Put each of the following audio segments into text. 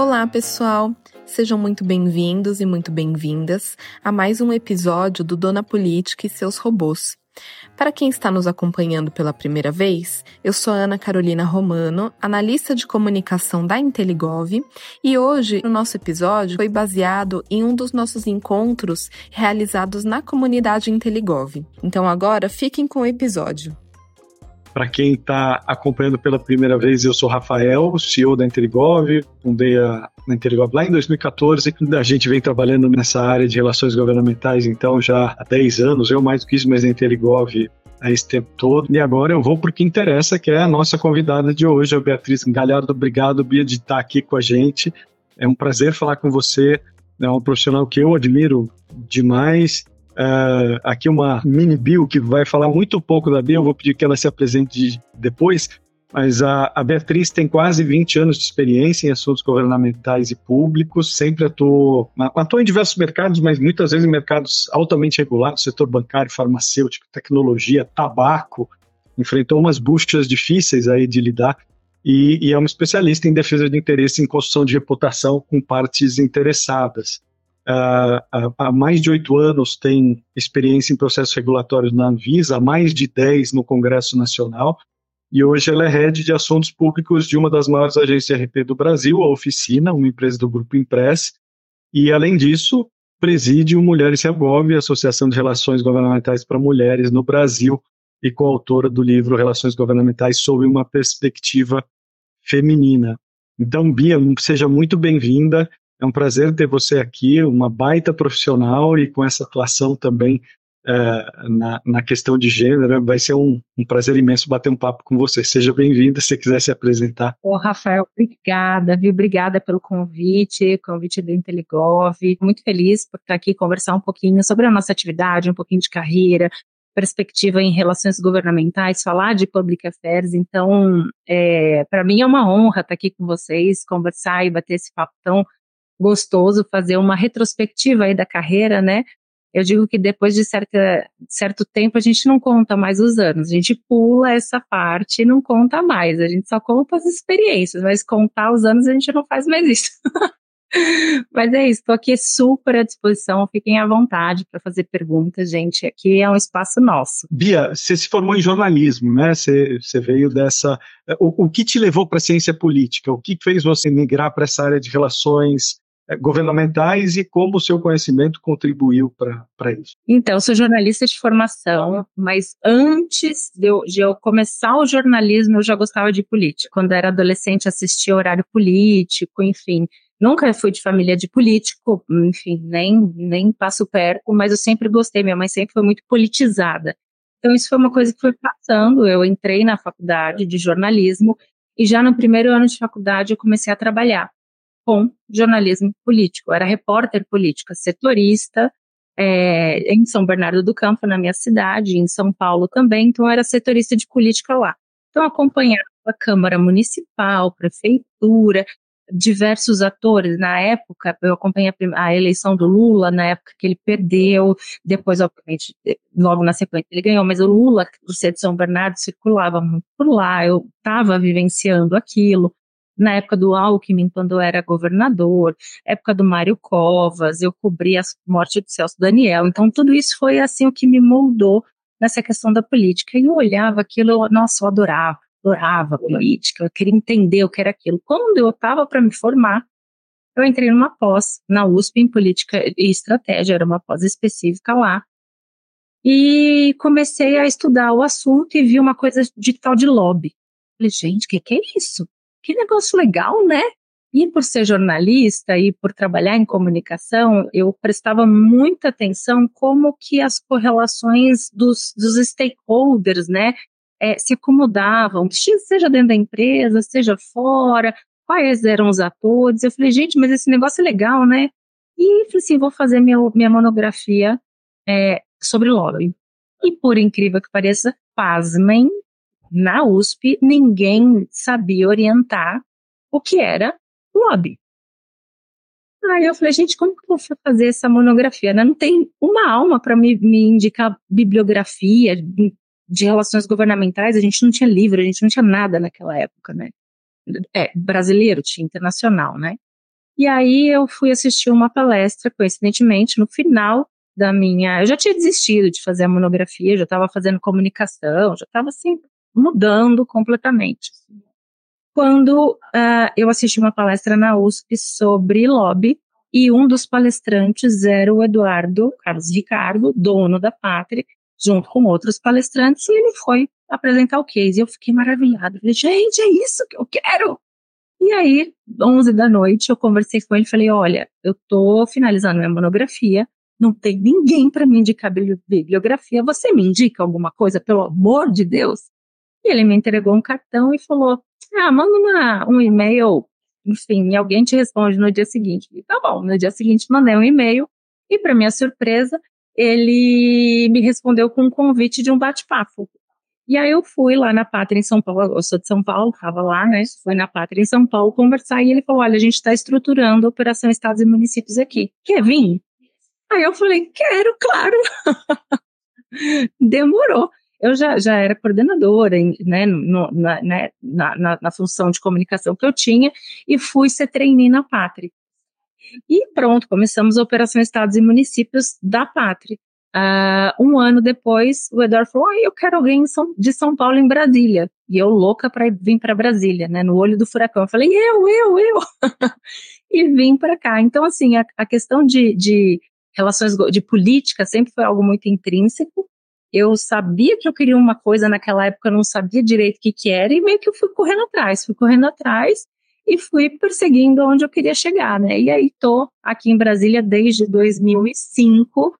Olá, pessoal! Sejam muito bem-vindos e muito bem-vindas a mais um episódio do Dona Política e seus robôs. Para quem está nos acompanhando pela primeira vez, eu sou Ana Carolina Romano, analista de comunicação da Inteligov, e hoje o nosso episódio foi baseado em um dos nossos encontros realizados na comunidade Inteligov. Então agora fiquem com o episódio. Para quem está acompanhando pela primeira vez, eu sou Rafael, CEO da Interigov, fundei a, a Interigov lá em 2014. A gente vem trabalhando nessa área de relações governamentais, então, já há 10 anos, eu mais do que isso, mas a Interigov há esse tempo todo. E agora eu vou para o que interessa, que é a nossa convidada de hoje, a Beatriz Galhardo. Obrigado, Bia, de estar aqui com a gente. É um prazer falar com você. É um profissional que eu admiro demais Uh, aqui uma mini bio que vai falar muito pouco da Bia, eu vou pedir que ela se apresente depois, mas a, a, Beatriz tem quase 20 anos de experiência em assuntos governamentais e públicos, sempre atuou, atuou em diversos mercados, mas muitas vezes em mercados altamente regulados, setor bancário, farmacêutico, tecnologia, tabaco, enfrentou umas buchas difíceis aí de lidar, e, e é uma especialista em defesa de interesse em construção de reputação com partes interessadas uh, há mais de oito anos tem experiência em processos regulatórios na Anvisa, há mais de dez no Congresso Nacional, e hoje ela é head de assuntos públicos de uma das maiores agências RP do Brasil, a Oficina, uma empresa do Grupo Impress, e além disso, preside o Mulheres Reagov, Associação de Relações Governamentais para Mulheres no Brasil, e coautora do livro Relações Governamentais sob uma perspectiva feminina. Então, Bia, seja muito bem-vinda. É um prazer ter você aqui, uma baita profissional e com essa atuação também é, na, na, questão de gênero. Vai ser um, um, prazer imenso bater um papo com você. Seja bem-vinda, se quiser se apresentar. Ô, Rafael, obrigada, viu? Obrigada pelo convite, convite do Inteligov. Muito feliz por estar aqui conversar um pouquinho sobre a nossa atividade, um pouquinho de carreira, perspectiva em relações governamentais, falar de public affairs. Então, é, para mim é uma honra estar aqui com vocês, conversar e bater esse papo tão gostoso fazer uma retrospectiva aí da carreira, né? Eu digo que depois de certa, certo tempo a gente não conta mais os anos, a gente pula essa parte e não conta mais, a gente só conta as experiências, mas contar os anos a gente não faz mais isso. mas é isso, estou aqui super à disposição, fiquem à vontade para fazer perguntas, gente, aqui é um espaço nosso. Bia, você se formou em jornalismo, né? Você, você veio dessa. O, o que te levou para a ciência política? O que fez você migrar para essa área de relações governamentais e como o seu conhecimento contribuiu para isso? Então, eu sou jornalista de formação, mas antes de eu, de eu, começar o jornalismo, eu já gostava de política. Quando era adolescente, assistia horário político, enfim. Nunca fui de família de político, enfim, nem, nem passo perto, mas eu sempre gostei. Minha mãe sempre foi muito politizada. Então, isso foi uma coisa que foi passando. Eu entrei na faculdade de jornalismo e já no primeiro ano de faculdade eu comecei a trabalhar com jornalismo político. Eu era repórter política, setorista é, em São Bernardo do Campo, na minha cidade, em São Paulo também, então eu era setorista de política lá. Então acompanhava a Câmara Municipal, Prefeitura, diversos atores. Na época, eu acompanhei a, eleição do Lula, na época que ele perdeu, depois, obviamente, logo na sequência ele ganhou, mas o Lula, por ser de São Bernardo, circulava muito por lá, eu estava vivenciando aquilo na época do Alckmin, quando eu era governador, época do Mário Covas, eu cobri a morte do Celso Daniel. Então, tudo isso foi assim o que me moldou nessa questão da política. E eu olhava aquilo, eu, nossa, eu adorava, adorava política, eu queria entender o que era aquilo. Quando eu estava para me formar, eu entrei numa pós na USP em política e estratégia, era uma pós específica lá. E comecei a estudar o assunto e vi uma coisa de tal de lobby. Falei, gente, o que, que é isso? Que negócio legal, né? E por ser jornalista e por trabalhar em comunicação, eu prestava muita atenção como que as correlações dos, dos stakeholders, né, é, se acomodavam, seja dentro da empresa, seja fora, quais eram os atores. Eu falei, gente, mas esse negócio é legal, né? E falei assim, vou fazer minha, minha monografia é, sobre lobby. E por incrível que pareça, pasmem, na USP, ninguém sabia orientar o que era lobby. Aí eu falei, gente, como que eu vou fazer essa monografia? Não tem uma alma para me, me indicar bibliografia de relações governamentais, a gente não tinha livro, a gente não tinha nada naquela época, né? É, brasileiro, tinha internacional, né? E aí eu fui assistir uma palestra, coincidentemente, no final da minha. Eu já tinha desistido de fazer a monografia, já estava fazendo comunicação, já estava assim, mudando completamente. Quando uh, eu assisti uma palestra na USP sobre lobby, e um dos palestrantes era o Eduardo Carlos Ricardo, dono da Pátria, junto com outros palestrantes, e ele foi apresentar o case. E eu fiquei maravilhada. Falei, gente, é isso que eu quero! E aí, 11 da noite, eu conversei com ele e falei: olha, eu tô finalizando minha monografia, não tem ninguém para me indicar bibliografia, você me indica alguma coisa, pelo amor de Deus? E ele me entregou um cartão e falou: ah, manda uma, um e-mail, enfim, e alguém te responde no dia seguinte. E tá bom, no dia seguinte mandei um e-mail e, para minha surpresa, ele me respondeu com um convite de um bate-papo. E aí eu fui lá na Pátria em São Paulo, eu sou de São Paulo, estava lá, né? Fui na Pátria em São Paulo conversar e ele falou: olha, a gente está estruturando a Operação Estados e Municípios aqui. Quer vir? Aí eu falei: quero, claro. Demorou. Eu já, já era coordenadora, né, no, na, né, na, na, na função de comunicação que eu tinha, e fui ser trainee na Pátria. E pronto, começamos a Operação Estados e Municípios da Pátria. Uh, um ano depois, o Eduardo falou: ah, eu quero alguém de São Paulo em Brasília. E eu louca para vir para Brasília, né? No olho do furacão. Eu falei: eu, eu, eu. e vim para cá. Então, assim, a, a questão de, de relações de política sempre foi algo muito intrínseco. Eu sabia que eu queria uma coisa naquela época, eu não sabia direito o que, que era, e meio que eu fui correndo atrás, fui correndo atrás e fui perseguindo onde eu queria chegar, né? E aí tô aqui em Brasília desde 2005,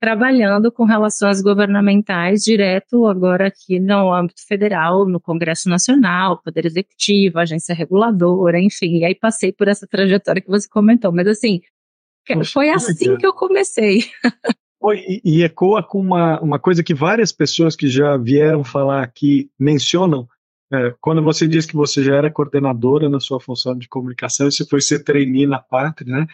trabalhando com relações governamentais direto agora aqui no âmbito federal, no Congresso Nacional, Poder Executivo, Agência Reguladora, enfim, e aí passei por essa trajetória que você comentou, mas assim, foi assim que eu comecei. E, e ecoa com uma, uma coisa que várias pessoas que já vieram falar aqui mencionam, é, quando você diz que você já era coordenadora na sua função de comunicação, você foi ser trainee na pátria, né?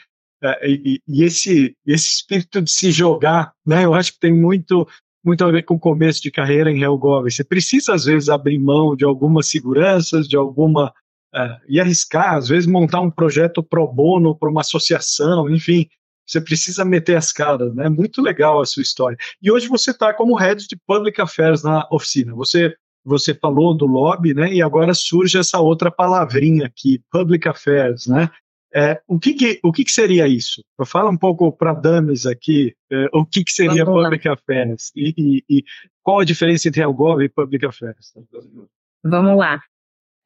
É, e, e, esse, esse espírito de se jogar, né, eu acho que tem muito, muito a ver com o começo de carreira em RealGov. Você precisa, às vezes, abrir mão de algumas seguranças, de alguma. Uh, e arriscar, às vezes, montar um projeto pro bono para uma associação, enfim. Você precisa meter as caras, né? Muito legal a sua história. E hoje você está como head de Public Affairs na oficina. Você você falou do lobby, né? E agora surge essa outra palavrinha aqui, Public Affairs, né? É, o que, que o que, que, seria isso? Fala um pouco para Dames aqui, é, o que, que seria Vamos Public lá. Affairs e, e, e, qual a diferença entre Algov e Public Affairs? Vamos lá.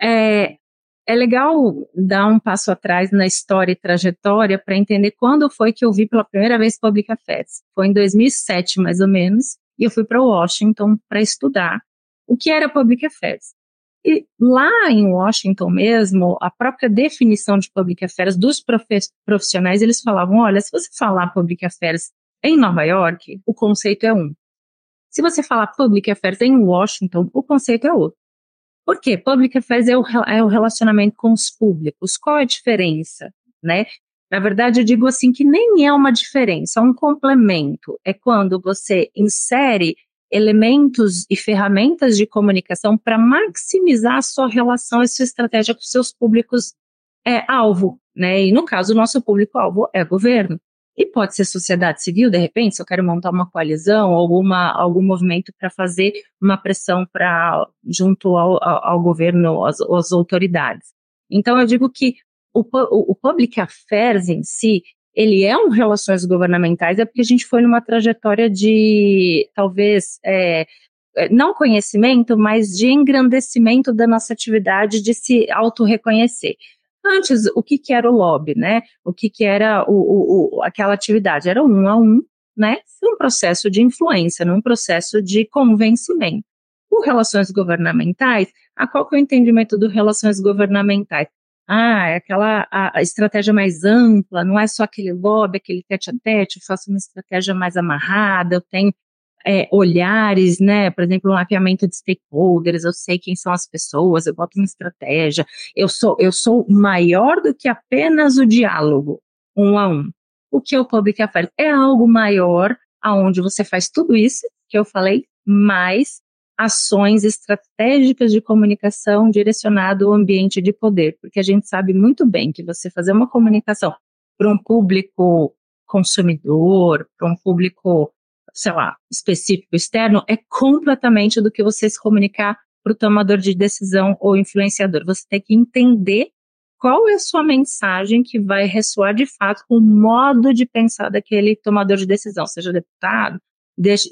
É, é legal dar um passo atrás na história e trajetória para entender quando foi que eu vi pela primeira vez Public Affairs. Foi em 2007, mais ou menos, e eu fui para Washington para estudar o que era Public Affairs. E lá em Washington mesmo, a própria definição de public affairs dos profissionais, eles falavam, olha, se você falar public affairs em Nova York, o conceito é um. Se você falar public affairs em Washington, o conceito é outro. Por quê? Public affairs é o, é o relacionamento com os públicos. Qual a diferença, né? Na verdade, eu digo assim que nem é uma diferença, é um complemento. É quando você insere elementos e ferramentas de comunicação para maximizar a sua relação e sua estratégia com seus públicos é, alvo, né? E no caso, o nosso público-alvo é governo. E pode ser sociedade civil, de repente, se eu quero montar uma coalizão, alguma, algum movimento para fazer uma pressão para junto ao, ao, governo, às, às, autoridades. Então, eu digo que o, o, public affairs em si, ele é um relações governamentais, é porque a gente foi numa trajetória de, talvez, é, é não conhecimento, mas de engrandecimento da nossa atividade, de se auto-reconhecer. Antes, o que, que era o lobby, né? O que, que era o, o, aquela atividade? Era um a um, né? Um processo de influência, num processo de convencimento. O relações governamentais, a qual que é o entendimento do relações governamentais? ah, é aquela a, a, estratégia mais ampla, não é só aquele lobby, aquele tete a tete, eu faço uma estratégia mais amarrada, eu tenho é, olhares, né, por exemplo, um mapeamento de stakeholders, eu sei quem são as pessoas, eu boto uma estratégia, eu sou, eu sou maior do que apenas o diálogo, um a um. O que é o Public Affairs? É algo maior, aonde você faz tudo isso que eu falei, mais ações estratégicas de comunicação direcionado ao ambiente de poder, porque a gente sabe muito bem que você fazer uma comunicação para um público consumidor, para um público, sei lá, específico externo, é completamente do que você se comunicar para o tomador de decisão ou influenciador. Você tem que entender qual é a sua mensagem que vai ressoar de fato com o modo de pensar daquele tomador de decisão, seja deputado,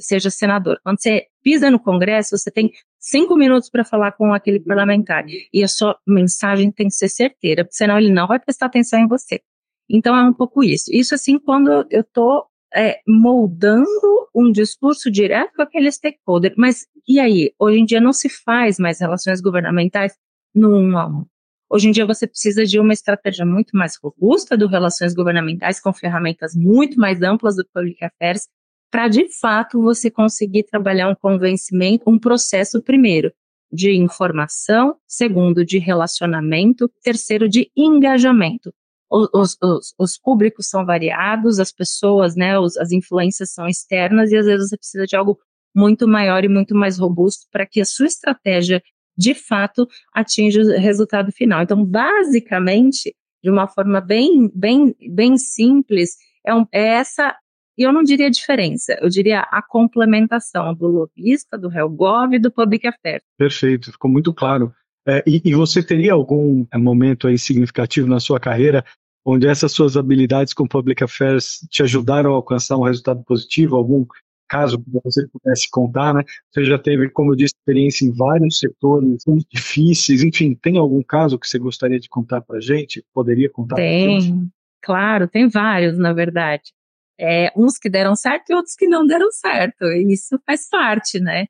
seja senador. Quando você pisa no Congresso, você tem cinco minutos para falar com aquele parlamentar e a sua mensagem tem que ser certeira, senão ele não vai prestar atenção em você. Então é um pouco isso. Isso assim quando eu estou é, moldando um discurso direto com aquele stakeholder. Mas e aí? Hoje em dia não se faz mais relações governamentais no um a um. Hoje em dia você precisa de uma estratégia muito mais robusta do relações governamentais, com ferramentas muito mais amplas do Public Affairs, para de fato você conseguir trabalhar um convencimento, um processo primeiro de informação, segundo de relacionamento, terceiro de engajamento. Os, os, os públicos são variados, as pessoas, né, os, as influências são externas e às vezes você precisa de algo muito maior e muito mais robusto para que a sua estratégia de fato atinja o resultado final. Então, basicamente, de uma forma bem, bem, bem simples, é, um, é essa, eu não diria diferença, eu diria a complementação do lobista, do HelGov e do Public Affairs. Perfeito, ficou muito claro. É, e, e, você teria algum é, momento aí significativo na sua carreira onde essas suas habilidades com Public Affairs te ajudaram a alcançar um resultado positivo? Algum caso que você pudesse contar, né? Você já teve, como eu disse, experiência em vários setores muito difíceis, enfim, tem algum caso que você gostaria de contar para gente? Poderia contar? Tem, claro, tem vários, na verdade. É, uns que deram certo e outros que não deram certo. E isso faz parte, né?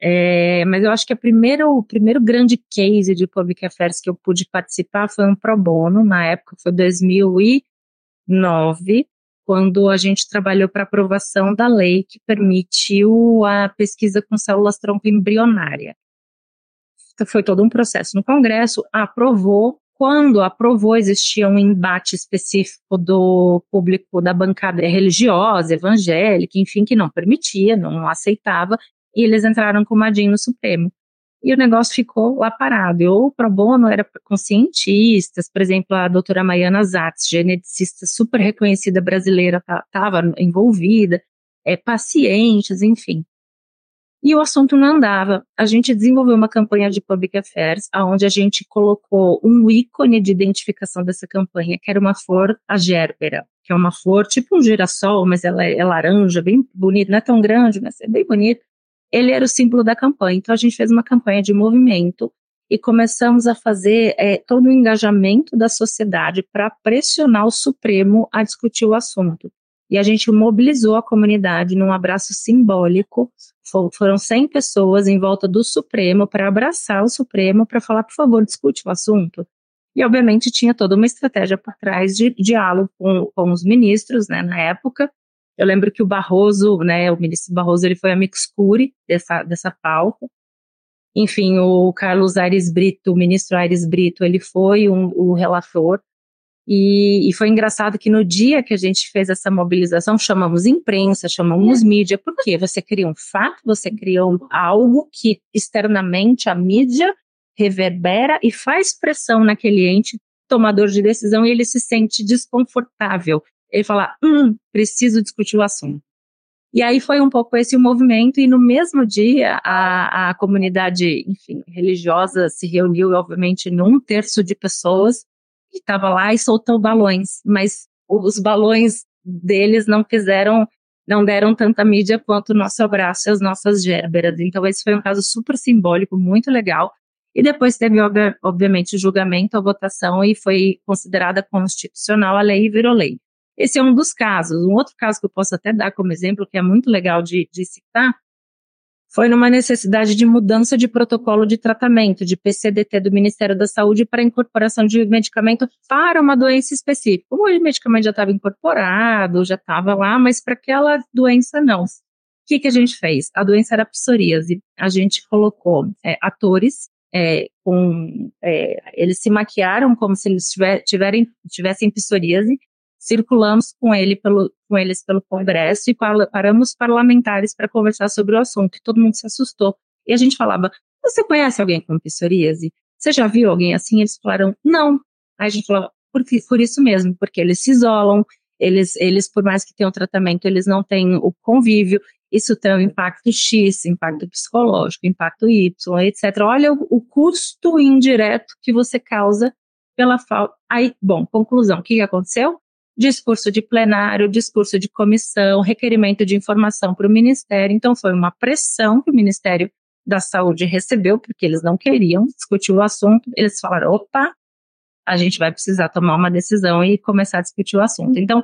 É, mas eu acho que a primeiro, o primeiro grande case de Public Affairs que eu pude participar foi um pro bono, na época foi 2009, quando a gente trabalhou para aprovação da lei que permitiu a pesquisa com células tronco embrionária. Foi todo um processo no Congresso, aprovou. Quando aprovou, existia um embate específico do público da bancada religiosa, evangélica, enfim, que não permitia, não aceitava, e eles entraram com o Madinho no Supremo e o negócio ficou lá parado. Eu, pro bono, era com cientistas, por exemplo, a doutora Maiana Zatz, geneticista super reconhecida brasileira, estava tá, envolvida, é, pacientes, enfim. E o assunto não andava. A gente desenvolveu uma campanha de public affairs, onde a gente colocou um ícone de identificação dessa campanha, que era uma flor, a gerbera, que é uma flor tipo um girassol, mas ela é, é laranja, bem bonita, não é tão grande, mas é bem bonita ele era o símbolo da campanha. Então a gente fez uma campanha de movimento e começamos a fazer é, todo o engajamento da sociedade para pressionar o Supremo a discutir o assunto. E a gente mobilizou a comunidade num abraço simbólico. Foram 100 pessoas em volta do Supremo para abraçar o Supremo para falar, por favor, discute o assunto. E, obviamente, tinha toda uma estratégia por trás de diálogo com, com os ministros, né, na época, eu lembro que o Barroso, né, o ministro Barroso, ele foi a mixcure dessa, dessa pauta. Enfim, o Carlos Aires Brito, o ministro Aires Brito, ele foi um, o relator. E, e, foi engraçado que no dia que a gente fez essa mobilização, chamamos imprensa, chamamos mídia, porque você cria um fato, você cria um, algo que externamente a mídia reverbera e faz pressão naquele ente tomador de decisão e ele se sente desconfortável ele falar, hum, preciso discutir o assunto. E aí foi um pouco esse o movimento, e no mesmo dia a, a comunidade, enfim, religiosa se reuniu, obviamente, num terço de pessoas que estava lá e soltou balões, mas os balões deles não fizeram, não deram tanta mídia quanto o nosso abraço e as nossas gérberas. Então esse foi um caso super simbólico, muito legal. E depois teve, obviamente, o julgamento, a votação, e foi considerada constitucional a lei e virou lei. Esse é um dos casos. Um outro caso que eu posso até dar como exemplo, que é muito legal de, de citar, foi numa necessidade de mudança de protocolo de tratamento, de PCDT do Ministério da Saúde para incorporação de medicamento para uma doença específica. O medicamento já estava incorporado, já estava lá, mas para aquela doença não. O que, que a gente fez? A doença era psoríase. A gente colocou é, atores é, com, é, eles se maquiaram como se eles tiver, tiverem, tivessem psoríase circulamos com, ele pelo, com eles pelo Congresso e paramos parlamentares para conversar sobre o assunto. E todo mundo se assustou. E a gente falava, você conhece alguém com psoríase? Você já viu alguém assim? Eles falaram, não. Aí a gente falou, por, por isso mesmo, porque eles se isolam, eles, eles, por mais que tenham tratamento, eles não têm o convívio, isso tem um impacto X, impacto psicológico, impacto Y, etc. Olha o, o custo indireto que você causa pela falta. Aí, bom, conclusão, o que aconteceu? Discurso de plenário, discurso de comissão, requerimento de informação para o Ministério. Então, foi uma pressão que o Ministério da Saúde recebeu, porque eles não queriam discutir o assunto. Eles falaram: opa, a gente vai precisar tomar uma decisão e começar a discutir o assunto. Então,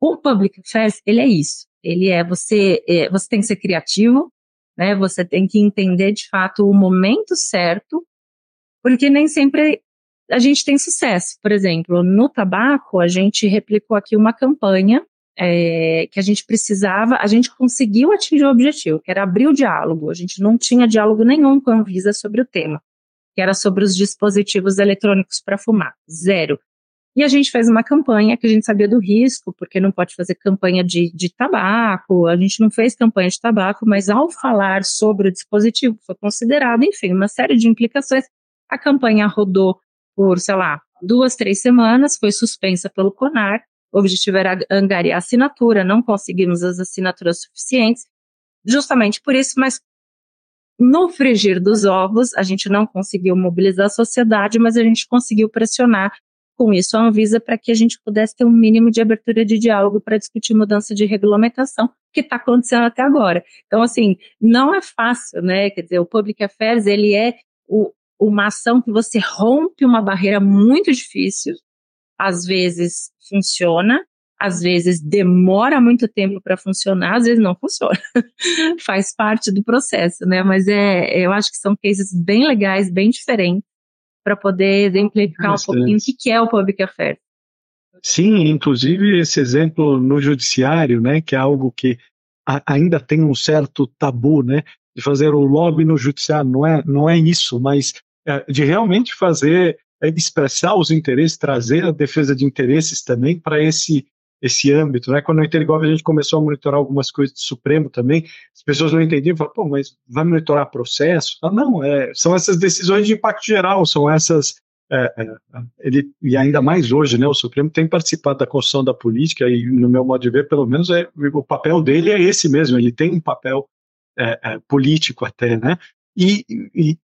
o Public Affairs, ele é isso. Ele é você, é, você tem que ser criativo, né? Você tem que entender de fato o momento certo, porque nem sempre a gente tem sucesso. Por exemplo, no tabaco, a gente replicou aqui uma campanha é, que a gente precisava, a gente conseguiu atingir o objetivo, que era abrir o diálogo. A gente não tinha diálogo nenhum com a Anvisa sobre o tema que era sobre os dispositivos eletrônicos para fumar. Zero. E a gente fez uma campanha que a gente sabia do risco, porque não pode fazer campanha de, de tabaco, a gente não fez campanha de tabaco, mas ao falar sobre o dispositivo, foi considerado, enfim, uma série de implicações. A campanha rodou por, sei lá, duas, três semanas, foi suspensa pelo CONAR, o objetivo era angariar assinatura, não conseguimos as assinaturas suficientes, justamente por isso, mas no frigir dos ovos, a gente não conseguiu mobilizar a sociedade, mas a gente conseguiu pressionar com isso a Anvisa para que a gente pudesse ter um mínimo de abertura de diálogo para discutir mudança de regulamentação, que está acontecendo até agora. Então, assim, não é fácil, né? Quer dizer, o Public Affairs, ele é o, uma ação que você rompe uma barreira muito difícil, às vezes funciona, às vezes demora muito tempo para funcionar, às vezes não funciona. Faz parte do processo, né? Mas é, eu acho que são cases bem legais, bem diferentes, para poder exemplificar Bastante. um pouquinho o que é o public affairs. Sim, inclusive esse exemplo no judiciário, né, que é algo que a, ainda tem um certo tabu, né, de fazer o lobby no judiciário, não é, não é isso, mas de realmente fazer, é, expressar os interesses, trazer a defesa de interesses também para esse esse âmbito, né? Quando no Intergov a gente começou a monitorar algumas coisas do Supremo também, as pessoas não entendiam, falaram, pô, mas vai monitorar processo? Ah, não, é, são essas decisões de impacto geral, são essas é, é, ele, e ainda mais hoje, né, o Supremo tem participado da construção da política e, no meu modo de ver, pelo menos é, o papel dele é esse mesmo, ele tem um papel é, é político até, né, e, e,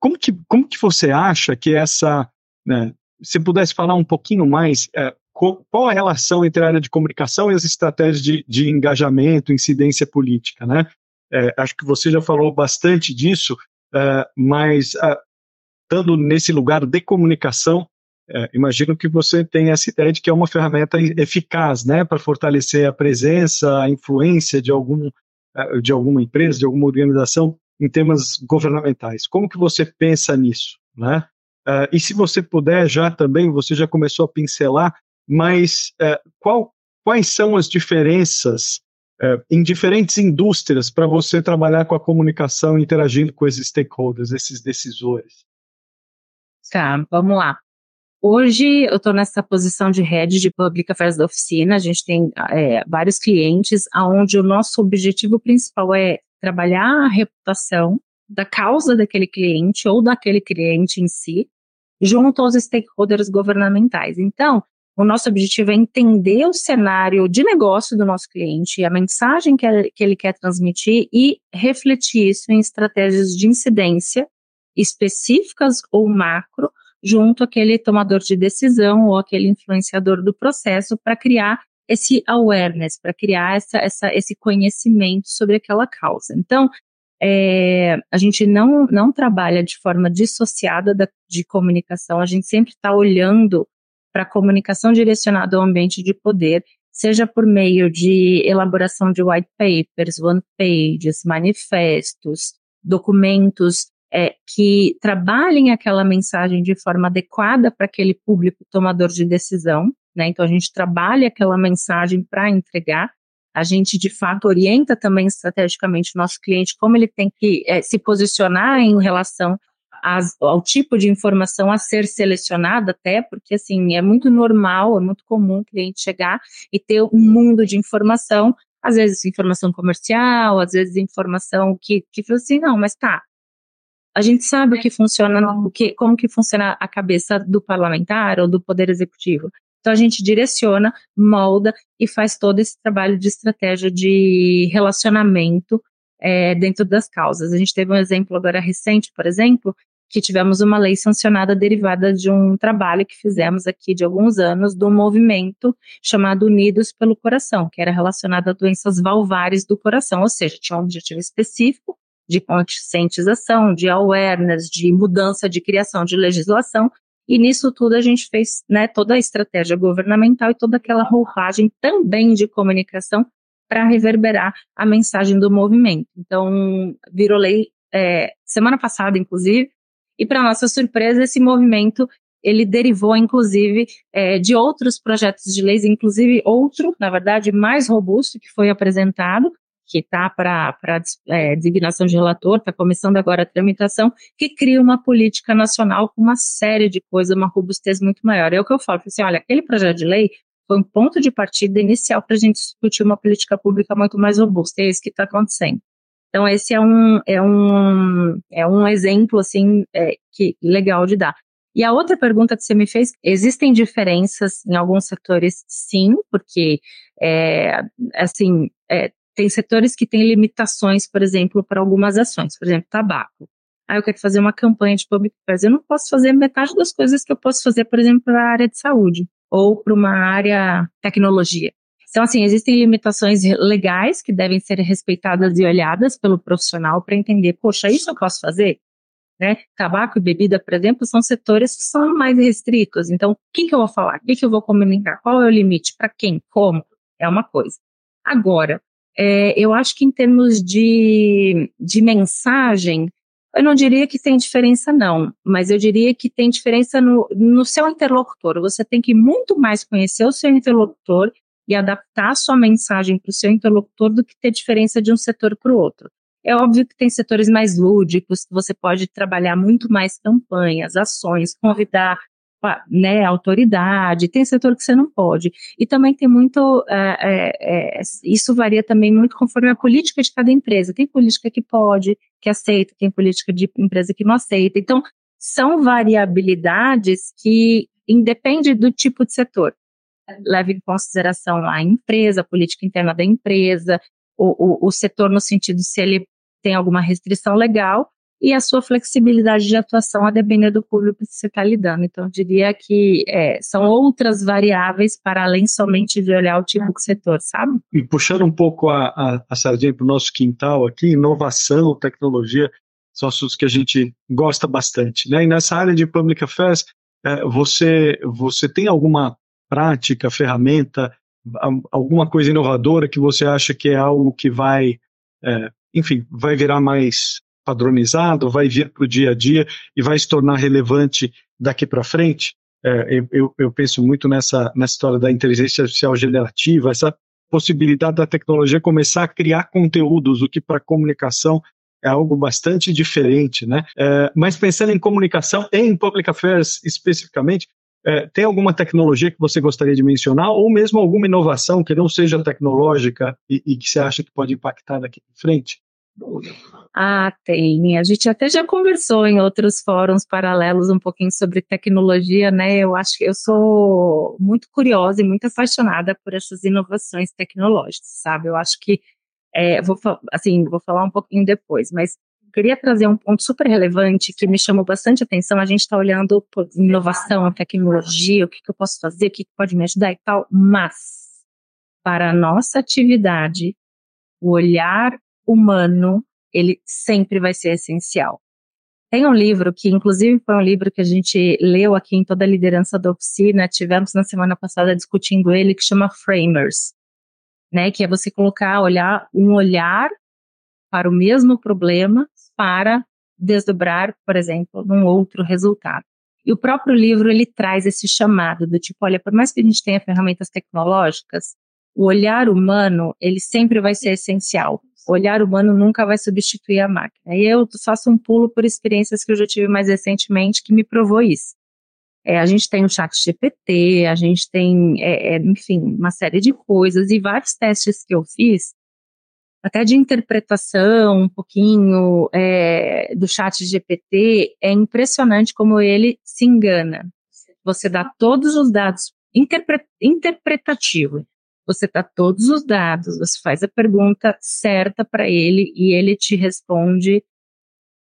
como, que, como que você acha que essa, né, se pudesse falar um pouquinho mais, é, qual a relação entre a área de comunicação e as estratégias de, de engajamento, incidência política, né? É, acho que você já falou bastante disso, é, mas é, estando nesse lugar de comunicação, é, imagino que você tem essa ideia de que é uma ferramenta eficaz, né, para fortalecer a presença, a influência de algum é, de alguma empresa, de alguma organização em temas governamentais. Como que você pensa nisso, né? Uh, e se você puder já também, você já começou a pincelar mas é, qual, quais são as diferenças é, em diferentes indústrias para você trabalhar com a comunicação interagindo com esses stakeholders, esses decisores? Tá, vamos lá. Hoje eu estou nessa posição de head de Public Affairs da oficina. A gente tem é, vários clientes, onde o nosso objetivo principal é trabalhar a reputação da causa daquele cliente ou daquele cliente em si, junto aos stakeholders governamentais. Então, o nosso objetivo é entender o cenário de negócio do nosso cliente, a mensagem que, ele quer transmitir e refletir isso em estratégias de incidência específicas ou macro, junto àquele tomador de decisão ou aquele influenciador do processo para criar esse awareness, para criar essa, essa, esse conhecimento sobre aquela causa. Então, é, a gente não, não trabalha de forma dissociada da, de comunicação, a gente sempre está olhando para comunicação direcionada ao ambiente de poder, seja por meio de elaboração de white papers, one pages, manifestos, documentos é, que trabalhem aquela mensagem de forma adequada para aquele público tomador de decisão. Né? Então, a gente trabalha aquela mensagem para entregar. A gente, de fato, orienta também estrategicamente o nosso cliente como ele tem que é, se posicionar em relação as, ao tipo de informação a ser selecionada, até porque assim é muito normal, é muito comum o cliente chegar e ter um mundo de informação, às vezes informação comercial, às vezes informação que, que fala assim, não, mas tá, a gente sabe o que funciona, o que, como que funciona a cabeça do parlamentar ou do poder executivo. Então a gente direciona, molda e faz todo esse trabalho de estratégia de relacionamento é, dentro das causas. A gente teve um exemplo agora recente, por exemplo, que tivemos uma lei sancionada derivada de um trabalho que fizemos aqui de alguns anos do movimento chamado Unidos pelo Coração, que era relacionado a doenças valvares do coração, ou seja, tinha um objetivo específico de conscientização, de awareness, de mudança de criação de legislação, e nisso tudo a gente fez né, toda a estratégia governamental e toda aquela roupagem também de comunicação para reverberar a mensagem do movimento. Então, virou lei é, semana passada, inclusive, e para nossa surpresa, esse movimento ele derivou, inclusive, é, de outros projetos de leis, inclusive outro, na verdade, mais robusto, que foi apresentado, que está para é, designação de relator, está começando agora a tramitação, que cria uma política nacional com uma série de coisas, uma robustez muito maior. É o que eu falo, assim, olha, aquele projeto de lei foi um ponto de partida inicial para a gente discutir uma política pública muito mais robusta, e é isso que está acontecendo. Então, esse é um, é um, é um exemplo, assim, é, que legal de dar. E a outra pergunta que você me fez, existem diferenças em alguns setores? Sim, porque, é, assim, é, tem setores que têm limitações, por exemplo, para algumas ações, por exemplo, tabaco. Aí eu quero fazer uma campanha de public affairs, eu não posso fazer metade das coisas que eu posso fazer, por exemplo, para a área de saúde ou para uma área tecnologia. Então, assim, existem limitações legais que devem ser respeitadas e olhadas pelo profissional para entender, poxa, isso eu posso fazer? Né? Tabaco e bebida, por exemplo, são setores que são mais restritos. Então, o que, que eu vou falar? O que, que eu vou comunicar? Qual é o limite? Para quem? Como? É uma coisa. Agora, é, eu acho que em termos de, de mensagem, eu não diria que tem diferença, não, mas eu diria que tem diferença no, no seu interlocutor. Você tem que muito mais conhecer o seu interlocutor e adaptar a sua mensagem para o seu interlocutor do que ter diferença de um setor para o outro. É óbvio que tem setores mais lúdicos, que você pode trabalhar muito mais campanhas, ações, convidar né, autoridade, tem setor que você não pode. E também tem muito, é, é, é, isso varia também muito conforme a política de cada empresa. Tem política que pode, que aceita, tem política de empresa que não aceita. Então, são variabilidades que independe do tipo de setor leva em consideração a empresa, a política interna da empresa, o, o, o setor no sentido se ele tem alguma restrição legal e a sua flexibilidade de atuação a depender do público que você está lidando. Então, eu diria que é, são outras variáveis para além somente de olhar o tipo de setor, sabe? E puxando um pouco a, a, a sardinha para o nosso quintal aqui, inovação, tecnologia, são assuntos que a gente gosta bastante. Né? E nessa área de Public Affairs, é, você, você tem alguma prática, ferramenta, alguma coisa inovadora que você acha que é algo que vai, é, enfim, vai virar mais padronizado, vai vir para o dia a dia e vai se tornar relevante daqui para frente? É, eu, eu, penso muito nessa, nessa história da inteligência artificial generativa, essa possibilidade da tecnologia começar a criar conteúdos, o que para comunicação é algo bastante diferente, né? É, mas pensando em comunicação, em public affairs especificamente, é, tem alguma tecnologia que você gostaria de mencionar, ou mesmo alguma inovação que não seja tecnológica e, e que você acha que pode impactar daqui para frente? Ah, tem. A gente até já conversou em outros fóruns paralelos um pouquinho sobre tecnologia, né? Eu acho que eu sou muito curiosa e muito apaixonada por essas inovações tecnológicas, sabe? Eu acho que, é, vou, assim, vou falar um pouquinho depois, mas queria trazer um ponto super relevante que me chamou bastante atenção. A gente está olhando por inovação, tecnologia, o que, que eu posso fazer, o que, que pode me ajudar e tal, mas para a nossa atividade, o olhar humano, ele sempre vai ser essencial. Tem um livro que, inclusive, foi um livro que a gente leu aqui em toda a liderança da oficina, tivemos na semana passada discutindo ele, que chama Framers, né? Que é você colocar, olhar um olhar para o mesmo problema para desdobrar, por exemplo, num outro resultado. E o próprio livro ele traz esse chamado do tipo, olha, por mais que a gente tenha ferramentas tecnológicas, o olhar humano ele sempre vai ser essencial. O olhar humano nunca vai substituir a máquina. E eu faço um pulo por experiências que eu já tive mais recentemente que me provou isso. É, a gente tem o chat GPT, a gente tem, é, é, enfim, uma série de coisas e vários testes que eu fiz até de interpretação um pouquinho é, do chat GPT, é impressionante como ele se engana. Você dá todos os dados interpre. Você dá todos os dados, você faz a pergunta certa para ele e ele te responde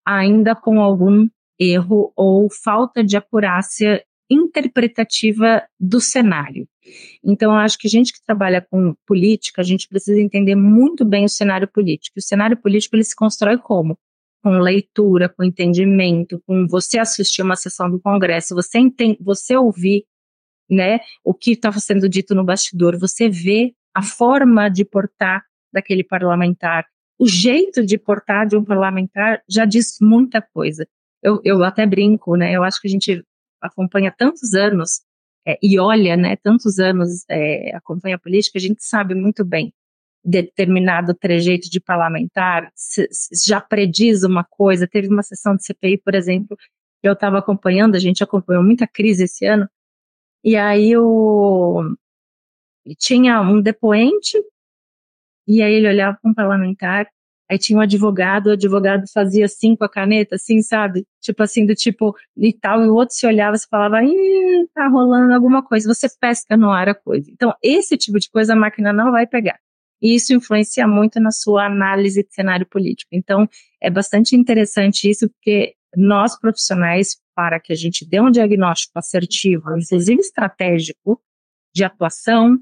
ainda com algum erro ou falta de acurácia interpretativa do cenário. Então, eu acho que a gente que trabalha com política, a gente precisa entender muito bem o cenário político. O cenário político ele se constrói como? Com leitura, com entendimento, com você assistir uma sessão do Congresso, você você ouvir, né, o que estava sendo dito no bastidor, você vê a forma de portar daquele parlamentar, o jeito de portar de um parlamentar já diz muita coisa. Eu, eu até brinco, né? Eu acho que a gente acompanha tantos anos é, e olha, né, tantos anos é, acompanha a política, a gente sabe muito bem determinado trejeito de parlamentar se, se já prediz uma coisa. Teve uma sessão de CPI, por exemplo, que eu estava acompanhando, a gente acompanhou muita crise esse ano, e aí o tinha um depoente, e aí ele olhava para um parlamentar Aí tinha um advogado, o advogado fazia assim com a caneta, assim, sabe? Tipo assim, do tipo, e tal, e o outro se olhava e falava, ih, tá rolando alguma coisa, você pesca no ar a coisa. Então, esse tipo de coisa a máquina não vai pegar. E isso influencia muito na sua análise de cenário político. Então, é bastante interessante isso, porque nós profissionais, para que a gente dê um diagnóstico assertivo, inclusive estratégico, de atuação,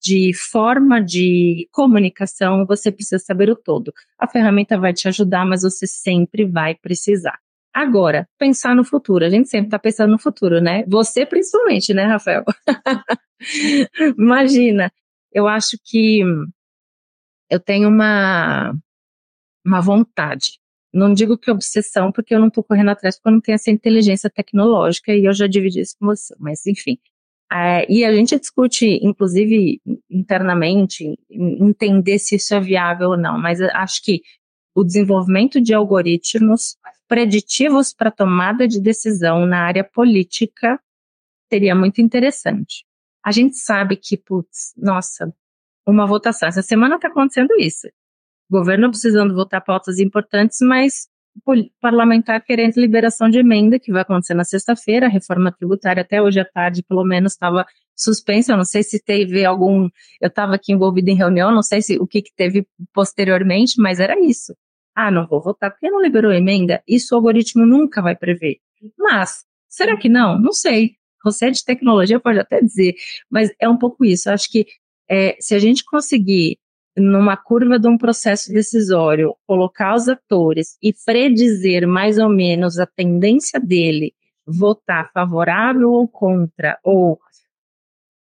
de forma de comunicação, você precisa saber o todo. A ferramenta vai te ajudar, mas você sempre vai precisar. Agora, pensar no futuro. A gente sempre está pensando no futuro, né? Você principalmente, né, Rafael? Imagina, eu acho que eu tenho uma, uma vontade. Não digo que obsessão, porque eu não estou correndo atrás, porque eu não tenho essa inteligência tecnológica e eu já dividi isso com você. Mas, enfim, é, e a gente discute, inclusive, internamente, entender se isso é viável ou não, mas acho que o desenvolvimento de algoritmos preditivos para tomada de decisão na área política seria muito interessante. A gente sabe que, putz, nossa, uma votação. Essa semana está acontecendo isso. Governo precisando votar pautas importantes, mas parlamentar querendo liberação de emenda, que vai acontecer na sexta-feira, a reforma tributária até hoje à tarde, pelo menos, estava suspensa, eu não sei se teve algum, eu estava aqui envolvida em reunião, não sei se o que, que teve posteriormente, mas era isso. Ah, não vou votar porque não liberou emenda, isso o algoritmo nunca vai prever. Mas, será que não? Não sei. Você é de tecnologia, pode até dizer, mas é um pouco isso. acho que é, se a gente conseguir numa curva de um processo decisório, colocar os atores e predizer mais ou menos a tendência dele votar favorável ou contra, ou,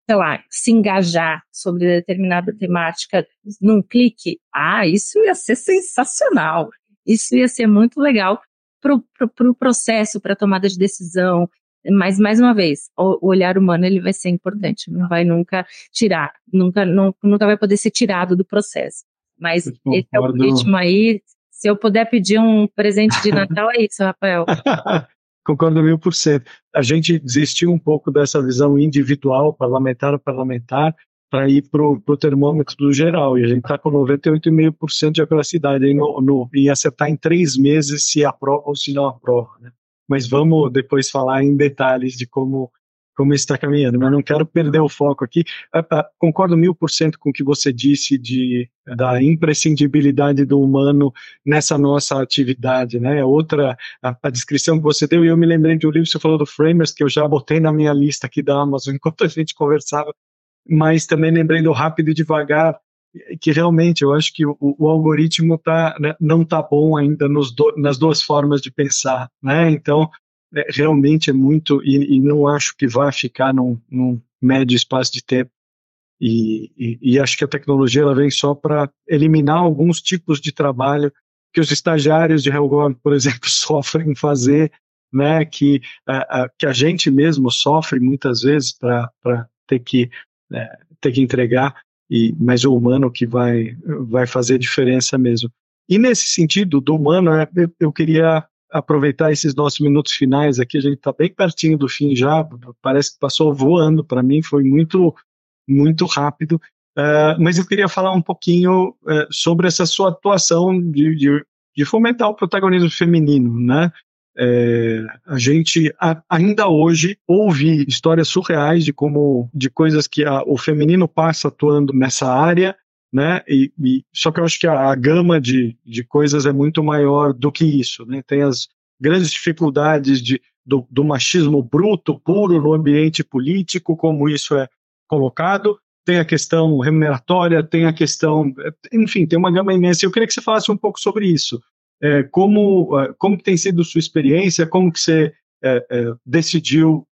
sei lá, se engajar sobre determinada temática num clique, ah, isso ia ser sensacional. Isso ia ser muito legal para o pro, pro processo, para a tomada de decisão, mas, mais uma vez, o, o, olhar humano ele vai ser importante, não vai nunca tirar, nunca, não, nunca vai poder ser tirado do processo. Mas esse é o ritmo aí. Se eu puder pedir um presente de Natal, é isso, Rafael. Concordo mil por cento. A gente desistiu um pouco dessa visão individual, parlamentar a parlamentar, para ir para o termômetro do geral. E a gente está com 98,5% de acuracidade no, no, em acertar em três meses se aprova ou se não aprova. Né? Mas vamos depois falar em detalhes de como como está caminhando, mas não quero perder o foco aqui. Concordo mil por cento com o que você disse de, da imprescindibilidade do humano nessa nossa atividade, né? Outra, a, a, descrição que você deu, e eu me lembrei de um livro que você falou do Framers, que eu já botei na minha lista aqui da Amazon enquanto a gente conversava, mas também lembrei do Rápido e Devagar, que realmente eu acho que o, o algoritmo tá, né, não está bom ainda do, nas duas formas de pensar, né? Então, é, realmente é muito, e, e, não acho que vai ficar num, num médio espaço de tempo. E, e, e, acho que a tecnologia ela vem só para eliminar alguns tipos de trabalho que os estagiários de Helgorn, por exemplo, sofrem fazer, né? Que, a, a, que a gente mesmo sofre muitas vezes para ter que é, ter que entregar e mas o humano que vai vai fazer diferença mesmo. E nesse sentido do humano, é, eu queria aproveitar esses nossos minutos finais aqui, a gente está bem pertinho do fim já, parece que passou voando para mim, foi muito muito rápido. Uh, mas eu queria falar um pouquinho uh, sobre essa sua atuação de, de, de, fomentar o protagonismo feminino, né? É, a gente a, ainda hoje ouve histórias surreais de como de coisas que a, o feminino passa atuando nessa área, né? E, e, só que eu acho que a, a gama de, de coisas é muito maior do que isso, né? Tem as grandes dificuldades de, do, do machismo bruto, puro no ambiente político, como isso é colocado, tem a questão remuneratória, tem a questão, enfim, tem uma gama imensa. Eu queria que você falasse um pouco sobre isso. É, como é, como tem sido sua experiência? Como que você é, é, decidiu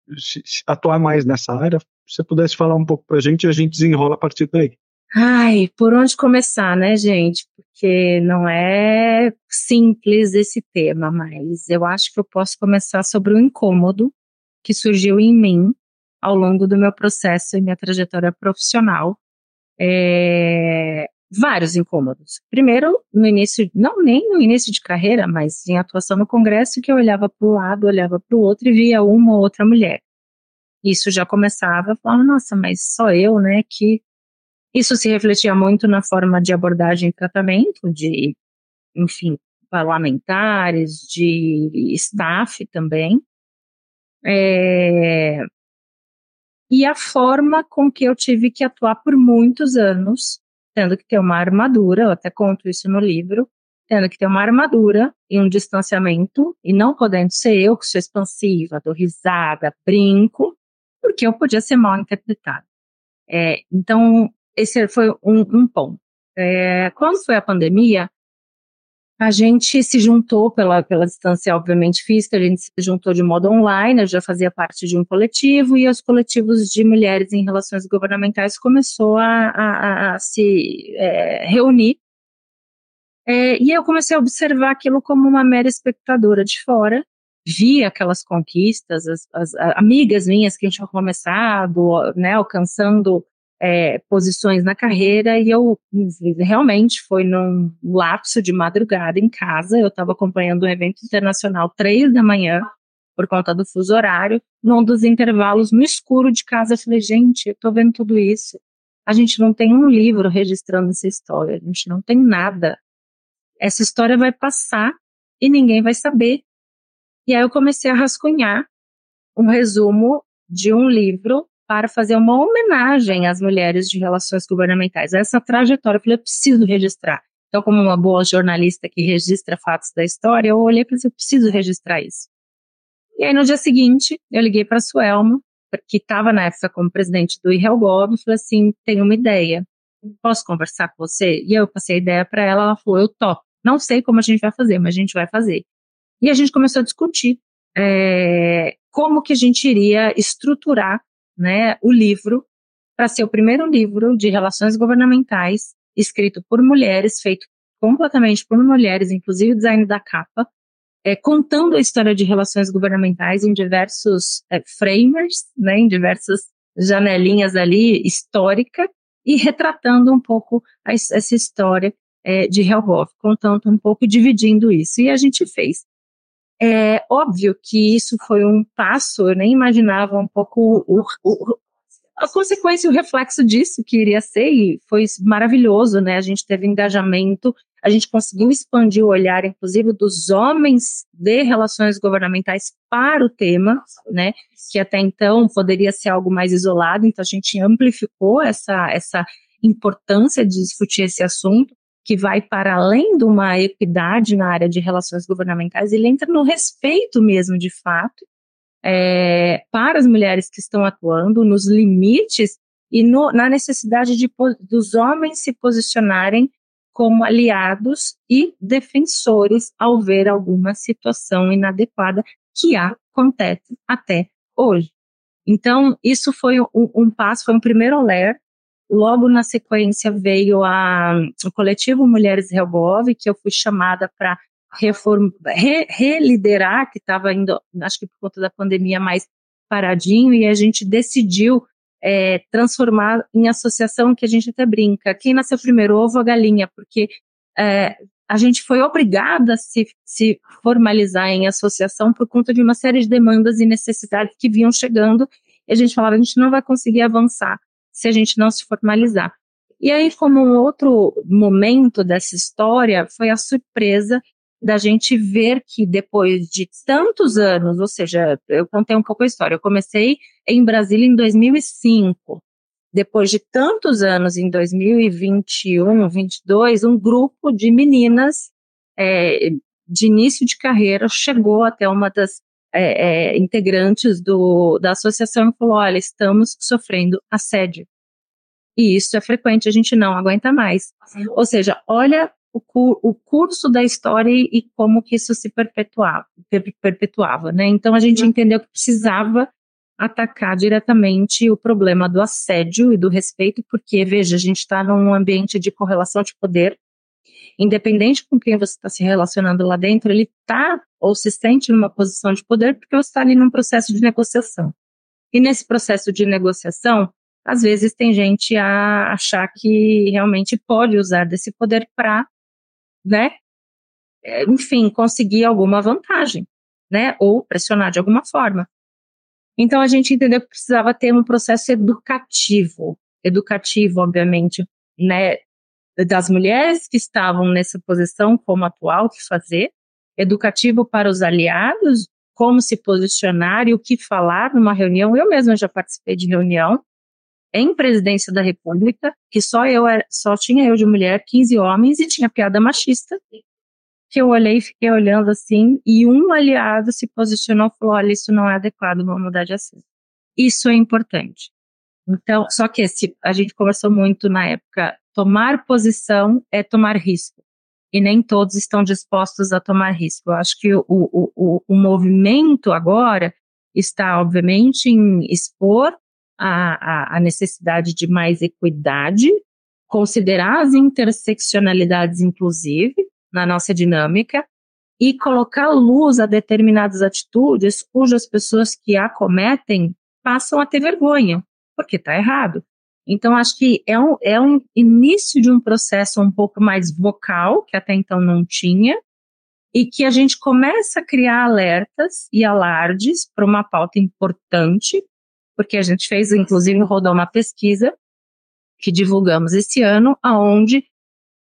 atuar mais nessa área? Se você pudesse falar um pouco para a gente, a gente desenrola a partir daí. Ai, por onde começar, né, gente? Porque não é simples esse tema, mas eu acho que eu posso começar sobre o incômodo que surgiu em mim ao longo do meu processo e minha trajetória profissional. É, vários incômodos. Primeiro, no início, não nem no início de carreira, mas em atuação no Congresso, que eu olhava para o lado, olhava para o outro e via uma ou outra mulher. Isso já começava a nossa, mas só eu, né? Que isso se refletia muito na forma de abordagem e tratamento de, enfim, parlamentares, de staff também. É, e a forma com que eu tive que atuar por muitos anos, tendo que ter uma armadura, eu até conto isso no livro, tendo que ter uma armadura e um distanciamento, e não podendo ser eu que sou expansiva, dou risada, brinco, porque eu podia ser mal interpretada. É, então, esse foi um, um ponto. É, quando foi a pandemia, a gente se juntou pela, pela distância, obviamente, física, a gente se juntou de modo online, eu já fazia parte de um coletivo, e os coletivos de mulheres em relações governamentais começou a, a, a se é, reunir. É, e eu comecei a observar aquilo como uma mera espectadora de fora, vi aquelas conquistas, as, as, as amigas minhas que tinham começado, né, alcançando é, posições na carreira e eu realmente foi num lapso de madrugada em casa, eu estava acompanhando um evento internacional três da manhã por conta do fuso horário, num dos intervalos no escuro de casa, eu falei, gente, eu tô vendo tudo isso, a gente não tem um livro registrando essa história, a gente não tem nada, essa história vai passar e ninguém vai saber. E aí eu comecei a rascunhar um resumo de um livro para fazer uma homenagem às mulheres de relações governamentais. Essa trajetória, eu falei, eu preciso registrar. Então, como uma boa jornalista que registra fatos da história, eu olhei para isso, eu preciso registrar isso. E aí, no dia seguinte, eu liguei para a Suelma, que estava na época como presidente do IRELGOV, e falei assim, tenho uma ideia, posso conversar com você? E eu passei a ideia para ela, ela falou, eu topo. Não sei como a gente vai fazer, mas a gente vai fazer. E a gente começou a discutir é, como que a gente iria estruturar né, o livro para ser o primeiro livro de relações governamentais escrito por mulheres, feito completamente por mulheres, inclusive o design da capa, é, contando a história de relações governamentais em diversos é, framers, né, em diversas janelinhas ali histórica e retratando um pouco a, essa história é, de Helgoff, contando um pouco e dividindo isso. E a gente fez. É óbvio que isso foi um passo, eu nem imaginava um pouco o, o, a consequência e o reflexo disso que iria ser, e foi maravilhoso, né? A gente teve engajamento, a gente conseguiu expandir o olhar, inclusive, dos homens de relações governamentais para o tema, né? Que até então poderia ser algo mais isolado, então a gente amplificou essa, essa importância de discutir esse assunto que vai para além de uma equidade na área de relações governamentais, ele entra no respeito mesmo, de fato, é, para as mulheres que estão atuando, nos limites e no, na necessidade de, dos homens se posicionarem como aliados e defensores ao ver alguma situação inadequada que acontece até hoje. Então, isso foi um, um passo, foi um primeiro alerta Logo na sequência veio a, o coletivo Mulheres Helbov, que eu fui chamada para re, reliderar, que estava indo, acho que por conta da pandemia, mais paradinho, e a gente decidiu é, transformar em associação, que a gente até brinca, quem nasceu primeiro, ovo ou galinha, porque é, a gente foi obrigada a se, se formalizar em associação por conta de uma série de demandas e necessidades que vinham chegando, e a gente falava, a gente não vai conseguir avançar se a gente não se formalizar. E aí, como um outro momento dessa história, foi a surpresa da gente ver que depois de tantos anos, ou seja, eu contei um pouco a história, eu comecei em Brasília em 2005. Depois de tantos anos, em 2021, 2022, um grupo de meninas é, de início de carreira chegou até uma das é, é, integrantes do, da associação e falou: olha, estamos sofrendo assédio. E isso é frequente, a gente não aguenta mais. Ou seja, olha o, o curso da história e como que isso se perpetuava, perpetuava, né? Então a gente entendeu que precisava atacar diretamente o problema do assédio e do respeito, porque, veja, a gente está num ambiente de correlação de poder, independente com quem você está se relacionando lá dentro, ele está ou se sente numa posição de poder porque você está ali num processo de negociação. E nesse processo de negociação, às vezes tem gente a achar que realmente pode usar desse poder para, né, é, enfim, conseguir alguma vantagem, né, ou pressionar de alguma forma. Então a gente entendeu que precisava ter um processo educativo, educativo, obviamente, né, das mulheres que estavam nessa posição, como atual, que fazer, educativo para os aliados, como se posicionar e o que falar numa reunião. Eu mesma já participei de reunião em presidência da República, que só eu só tinha eu de mulher, 15 homens e tinha piada machista. Que eu olhei e fiquei olhando assim, e um aliado se posicionou e falou: olha, isso não é adequado, vamos mudar de assunto. Isso é importante. Então, só que esse, a gente conversou muito na época, tomar posição é tomar risco. E nem todos estão dispostos a tomar risco. Eu acho que o, o, o, o movimento agora está, obviamente, em expor a, a, a necessidade de mais equidade, considerar as interseccionalidades, inclusive, na nossa dinâmica, e colocar luz a determinadas atitudes cujas pessoas que acometem passam a ter vergonha, porque está errado. Então, acho que é um, é um início de um processo um pouco mais vocal, que até então não tinha, e que a gente começa a criar alertas e alardes para uma pauta importante, porque a gente fez, inclusive, rodou uma pesquisa que divulgamos esse ano, aonde,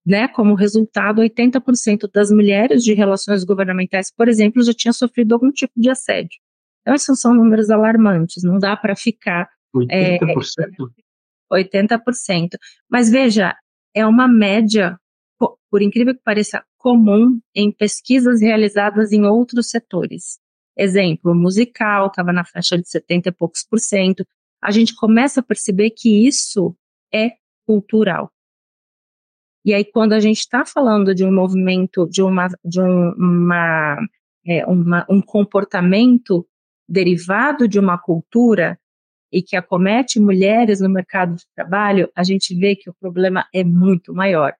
né, como resultado, 80% das mulheres de relações governamentais, por exemplo, já tinham sofrido algum tipo de assédio. Então, esses são números alarmantes, não dá para ficar... 80%? É, 80%. Mas veja, é uma média, por incrível que pareça, comum em pesquisas realizadas em outros setores. Exemplo, musical estava na faixa de 70 e poucos por cento. A gente começa a perceber que isso é cultural. E aí, quando a gente está falando de um movimento, de uma, de um, uma, é, uma, um comportamento derivado de uma cultura e que acomete mulheres no mercado de trabalho, a gente vê que o problema é muito maior.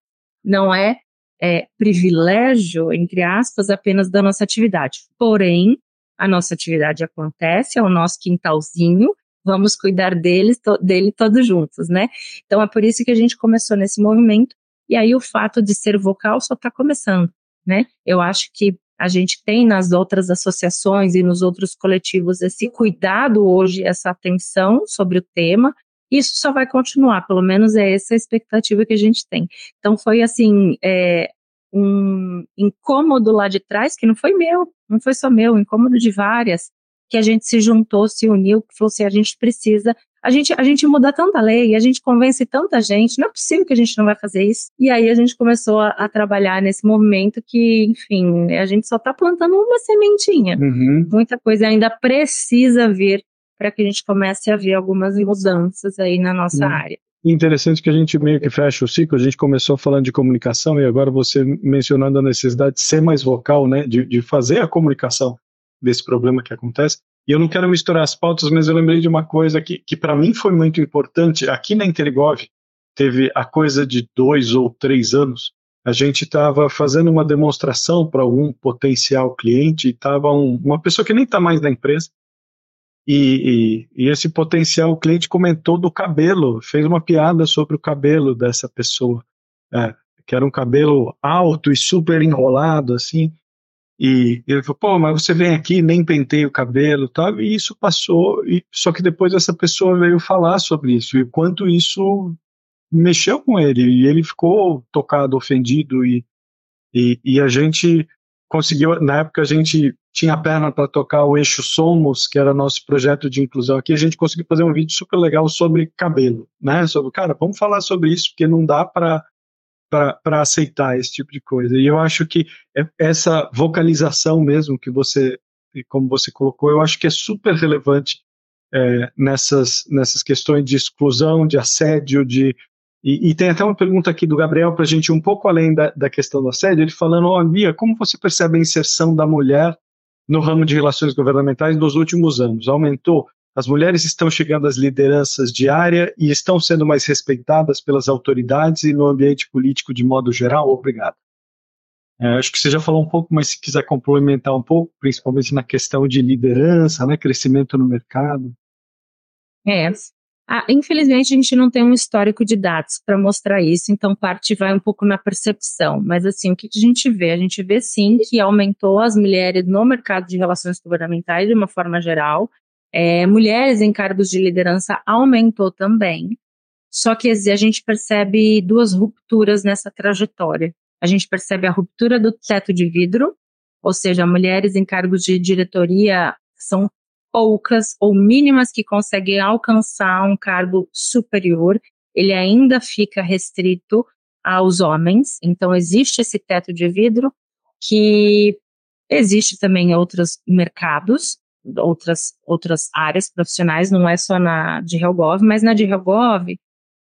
Não é, é privilégio, entre aspas, apenas da nossa atividade. Porém, a nossa atividade acontece, é o nosso quintalzinho, vamos cuidar deles, to, dele todos juntos, né? Então é por isso que a gente começou nesse movimento, e aí o fato de ser vocal só está começando, né? Eu acho que a gente tem nas outras associações e nos outros coletivos esse cuidado hoje, essa atenção sobre o tema, isso só vai continuar, pelo menos é essa a expectativa que a gente tem. Então foi assim, é, um incômodo lá de trás, que não foi meu, não foi só meu, um incômodo de várias, que a gente se juntou, se uniu, que falou assim, a gente precisa, a gente, a gente muda tanta lei, a gente convence tanta gente, não é possível que a gente não vai fazer isso. E aí a gente começou a, a trabalhar nesse movimento que, enfim, a gente só está plantando uma sementinha. Uhum. Muita coisa ainda precisa vir para que a gente comece a ver algumas mudanças aí na nossa uhum. área. Interessante que a gente meio que fecha o ciclo, a gente começou falando de comunicação e agora você mencionando a necessidade de ser mais vocal, né, de, de fazer a comunicação desse problema que acontece. E eu não quero misturar as pautas, mas eu lembrei de uma coisa que, que para mim foi muito importante. Aqui na Intergov, teve a coisa de dois ou três anos, a gente estava fazendo uma demonstração para algum potencial cliente, e estava um, uma pessoa que nem está mais na empresa, e, e, e, esse potencial cliente comentou do cabelo, fez uma piada sobre o cabelo dessa pessoa, é, que era um cabelo alto e super enrolado, assim. E ele falou, pô, mas você vem aqui, nem pentei o cabelo, tal, e isso passou, e, só que depois essa pessoa veio falar sobre isso, e quanto isso mexeu com ele e ele ficou tocado, ofendido e, e, e a gente conseguiu, na época a gente tinha a perna para tocar o eixo Somos, que era nosso projeto de inclusão aqui, a gente conseguiu fazer um vídeo super legal sobre cabelo, né? Sobre, cara, vamos falar sobre isso, porque não dá para para aceitar esse tipo de coisa. E eu acho que é, essa vocalização mesmo que você, como você colocou, eu acho que é super relevante é, nessas, nessas questões de exclusão, de assédio, de e, e, tem até uma pergunta aqui do Gabriel para a gente um pouco além da, da questão do assédio, ele falando, ó, oh, Bia, como você percebe a inserção da mulher no ramo de relações governamentais nos últimos anos? Aumentou? As mulheres estão chegando às lideranças de área e estão sendo mais respeitadas pelas autoridades e no ambiente político de modo geral? Obrigado. É, acho que você já falou um pouco, mas se quiser complementar um pouco, principalmente na questão de liderança, né, crescimento no mercado. É, ah, infelizmente, a gente não tem um histórico de dados para mostrar isso, então parte vai um pouco na percepção. Mas, assim, o que a gente vê? A gente vê sim que aumentou as mulheres no mercado de relações governamentais de uma forma geral. É, mulheres em cargos de liderança aumentou também. Só que a gente percebe duas rupturas nessa trajetória. A gente percebe a ruptura do teto de vidro, ou seja, mulheres em cargos de diretoria são poucas ou mínimas que conseguem alcançar um cargo superior, ele ainda fica restrito aos homens. Então, existe esse teto de vidro que existe também em outros mercados, outras, outras áreas profissionais, não é só na de Helgov, mas na de Helgov,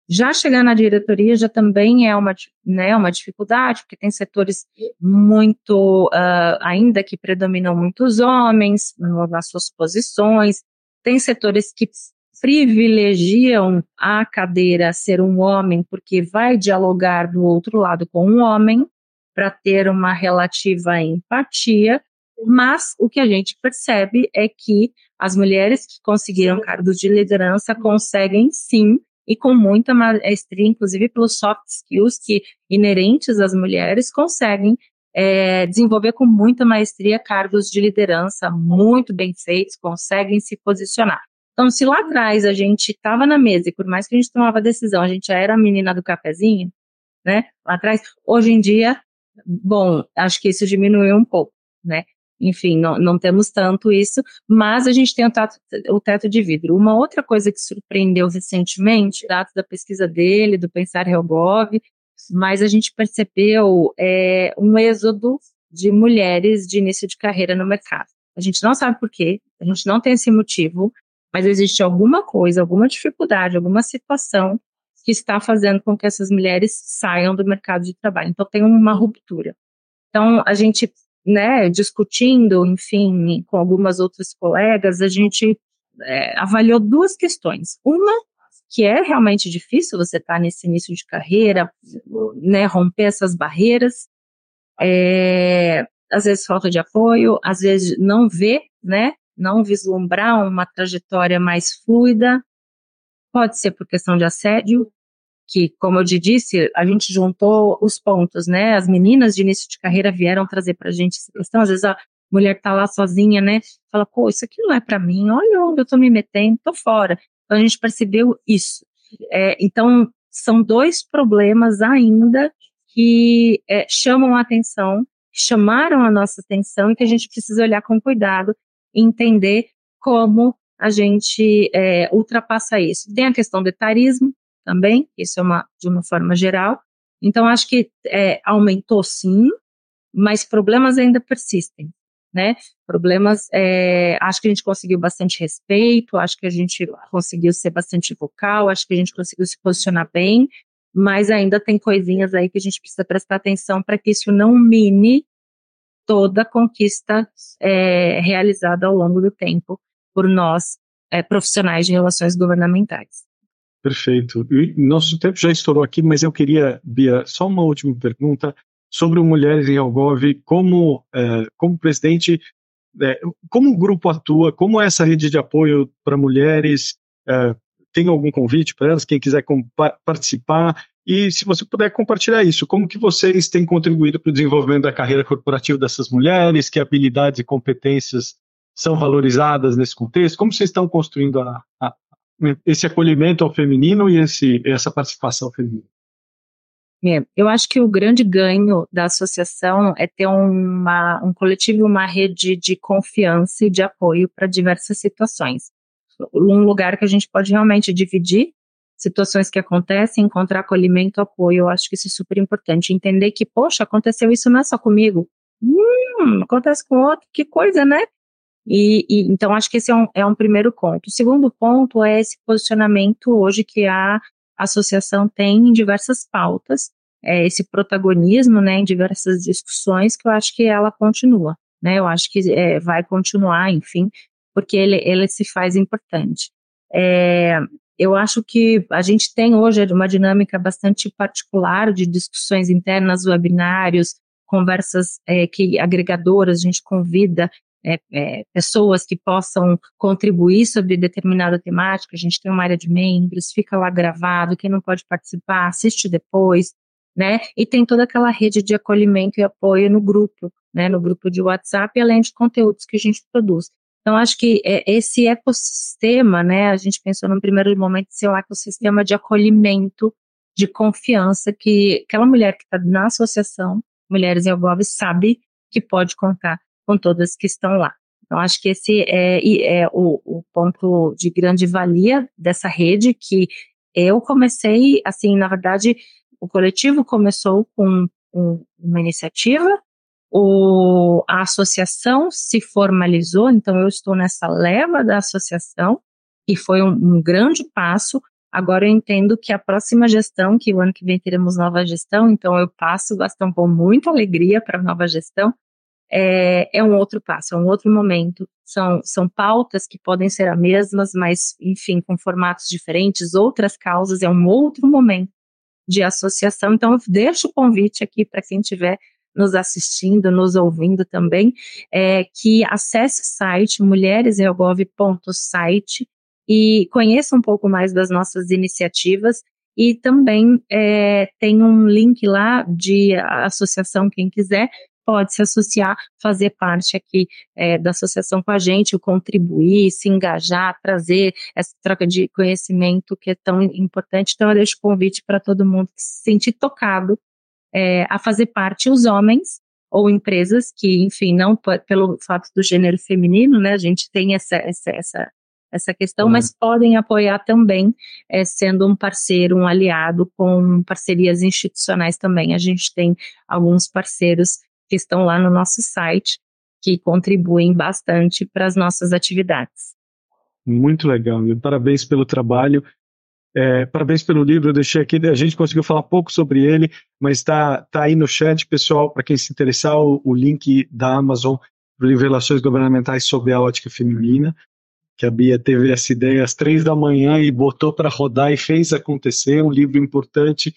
já chegar na diretoria já também é uma, né, uma dificuldade, porque tem setores muito, uh, ainda que predominam muitos homens nas suas posições, tem setores que privilegiam a cadeira ser um homem, porque vai dialogar do outro lado com um homem, para ter uma relativa empatia, mas o que a gente percebe é que as mulheres que conseguiram cargos de liderança conseguem sim e com muita maestria, inclusive pelos soft skills que inerentes às mulheres conseguem é, desenvolver com muita maestria cargos de liderança muito bem feitos, conseguem se posicionar. Então, se lá atrás a gente estava na mesa e por mais que a gente tomava decisão, a gente já era a menina do cafezinho, né? Lá atrás, hoje em dia, bom, acho que isso diminuiu um pouco, né? Enfim, não, não temos tanto isso, mas a gente tem o, tato, o teto de vidro. Uma outra coisa que surpreendeu recentemente, dados da pesquisa dele, do Pensar Helgov, mas a gente percebeu é, um êxodo de mulheres de início de carreira no mercado. A gente não sabe por quê, a gente não tem esse motivo, mas existe alguma coisa, alguma dificuldade, alguma situação que está fazendo com que essas mulheres saiam do mercado de trabalho. Então tem uma ruptura. Então a gente né, discutindo, enfim, com algumas outras colegas, a gente é, avaliou duas questões. Uma, que é realmente difícil você estar tá nesse início de carreira, né, romper essas barreiras, é, às vezes falta de apoio, às vezes não ver, né, não vislumbrar uma trajetória mais fluida, pode ser por questão de assédio, que, como eu te disse, a gente juntou os pontos, né? As meninas de início de carreira vieram trazer para a gente essa questão. Às vezes a mulher tá lá sozinha, né? Fala, pô, isso aqui não é para mim. Olha onde eu tô me metendo, tô fora. Então a gente percebeu isso. É, então são dois problemas ainda que é, chamam a atenção, chamaram a nossa atenção e que a gente precisa olhar com cuidado e entender como a gente é, ultrapassa isso. Tem a questão do etarismo, também, isso é uma, de uma forma geral. Então, acho que é, aumentou sim, mas problemas ainda persistem, né? Problemas, é, acho que a gente conseguiu bastante respeito, acho que a gente conseguiu ser bastante vocal, acho que a gente conseguiu se posicionar bem, mas ainda tem coisinhas aí que a gente precisa prestar atenção para que isso não mine toda a conquista é, realizada ao longo do tempo por nós, é, profissionais de relações governamentais. Perfeito. E nosso tempo já estourou aqui, mas eu queria, Bia, só uma última pergunta sobre Mulheres em Algov, como, é, como presidente, é, como o grupo atua, como é essa rede de apoio para mulheres, é, tem algum convite para elas, quem quiser participar, e se você puder compartilhar isso, como que vocês têm contribuído para o desenvolvimento da carreira corporativa dessas mulheres, que habilidades e competências são valorizadas nesse contexto, como vocês estão construindo a, a, esse acolhimento ao feminino e esse, essa participação feminina? É, eu acho que o grande ganho da associação é ter uma, um coletivo, uma rede de confiança e de apoio para diversas situações. Um lugar que a gente pode realmente dividir situações que acontecem, encontrar acolhimento, apoio, eu acho que isso é super importante. Entender que, poxa, aconteceu isso não é só comigo. Hum, acontece com outro, que coisa, né? E, e, então acho que esse é um, é um primeiro ponto. O segundo ponto é esse posicionamento hoje que a associação tem em diversas pautas, é esse protagonismo, né, em diversas discussões que eu acho que ela continua, né? Eu acho que é, vai continuar, enfim, porque ele, ele se faz importante. É, eu acho que a gente tem hoje uma dinâmica bastante particular de discussões internas, webinários, conversas é, que agregadoras, a gente convida é, é, pessoas que possam contribuir sobre determinada temática, a gente tem uma área de membros, fica lá gravado, quem não pode participar, assiste depois, né? E tem toda aquela rede de acolhimento e apoio no grupo, né? No grupo de WhatsApp, além de conteúdos que a gente produz. Então, acho que é, esse ecossistema, né, a gente pensou no primeiro momento ser um ecossistema de acolhimento, de confiança, que aquela mulher que está na associação, Mulheres em Algove, sabe que pode contar com todas que estão lá. Então, acho que esse é, é o, o, ponto de grande valia dessa rede, que eu comecei, assim, na verdade, o coletivo começou com um, uma iniciativa o, a associação se formalizou, então eu estou nessa leva da associação, e foi um, um grande passo. Agora eu entendo que a próxima gestão, que o ano que vem teremos nova gestão, então eu passo bastante com muita alegria para a nova gestão, é, é, um outro passo, é um outro momento. São, são pautas que podem ser as mesmas, mas, enfim, com formatos diferentes, outras causas, é um outro momento de associação. Então, eu deixo o convite aqui para quem tiver nos assistindo, nos ouvindo também, é, que acesse o site mulhereseogov.site e conheça um pouco mais das nossas iniciativas e também é, tem um link lá de associação, quem quiser, pode se associar, fazer parte aqui é, da associação com a gente, contribuir, se engajar, trazer essa troca de conhecimento que é tão importante. Então, eu deixo o convite para todo mundo que se sentir tocado é, a fazer parte os homens ou empresas que, enfim, não pelo fato do gênero feminino, né, a gente tem essa, essa, essa, essa questão, uhum. mas podem apoiar também, é, sendo um parceiro, um aliado com parcerias institucionais também. A gente tem alguns parceiros que estão lá no nosso site que contribuem bastante para as nossas atividades. Muito legal, meu. parabéns pelo trabalho. É, parabéns pelo livro, eu deixei aqui, a gente conseguiu falar pouco sobre ele, mas está tá aí no chat, pessoal, para quem se interessar, o, o link da Amazon do livro Relações Governamentais sobre a Ótica Feminina, que a Bia teve essa ideia às três da manhã e botou para rodar e fez acontecer, um livro importante,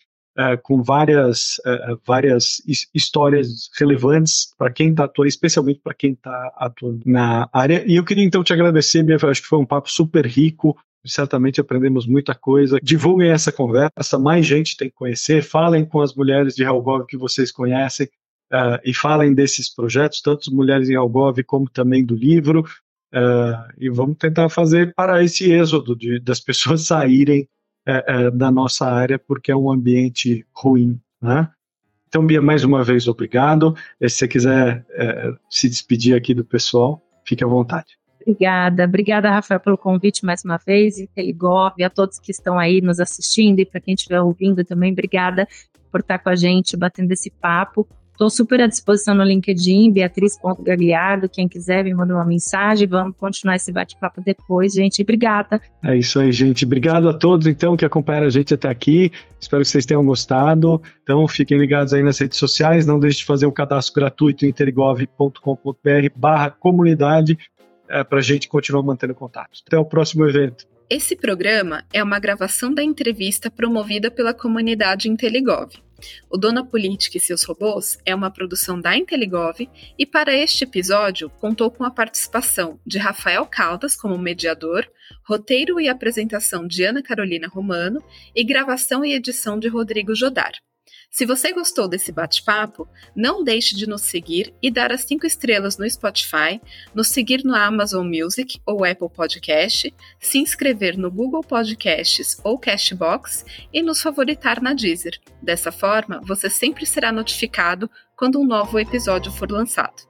com várias, é, várias histórias relevantes para quem está atuando, especialmente para quem está atuando na área. E eu queria então te agradecer, acho que foi um papo super rico, certamente aprendemos muita coisa. Divulguem essa conversa, mais gente tem que conhecer, falem com as mulheres de Algov que vocês conhecem uh, e falem desses projetos, tanto mulheres em Algov como também do livro. Uh, e vamos tentar fazer para esse êxodo de, das pessoas saírem uh, da nossa área porque é um ambiente ruim, né? Então, Bia, mais uma vez, obrigado. Se você quiser se despedir aqui do pessoal, fique à vontade. Obrigada, obrigada, Rafael, pelo convite mais uma vez, e e a todos que estão aí nos assistindo, e para quem estiver ouvindo também, obrigada por estar com a gente, batendo esse papo. Estou super à disposição no LinkedIn, beatriz.gagliardo, quem quiser me manda uma mensagem, vamos continuar esse bate-papo depois, gente, obrigada. É isso aí, gente, obrigado a todos, então, que acompanharam a gente até aqui, espero que vocês tenham gostado, então fiquem ligados aí nas redes sociais, não deixe de fazer o um cadastro gratuito em intergov.com.br barra comunidade, é, para a gente continuar mantendo contato. Até o próximo evento. Esse programa é uma gravação da entrevista promovida pela comunidade Inteligov. O Dona Política e seus robôs é uma produção da Inteligov e para este episódio contou com a participação de Rafael Caldas como mediador, roteiro e apresentação de Ana Carolina Romano e gravação e edição de Rodrigo Jodar. Se você gostou desse bate-papo, não deixe de nos seguir e dar as cinco estrelas no Spotify, nos seguir no Amazon Music ou Apple Podcast, se inscrever no Google Podcasts ou Castbox e nos favoritar na Deezer. Dessa forma, você sempre será notificado quando um novo episódio for lançado.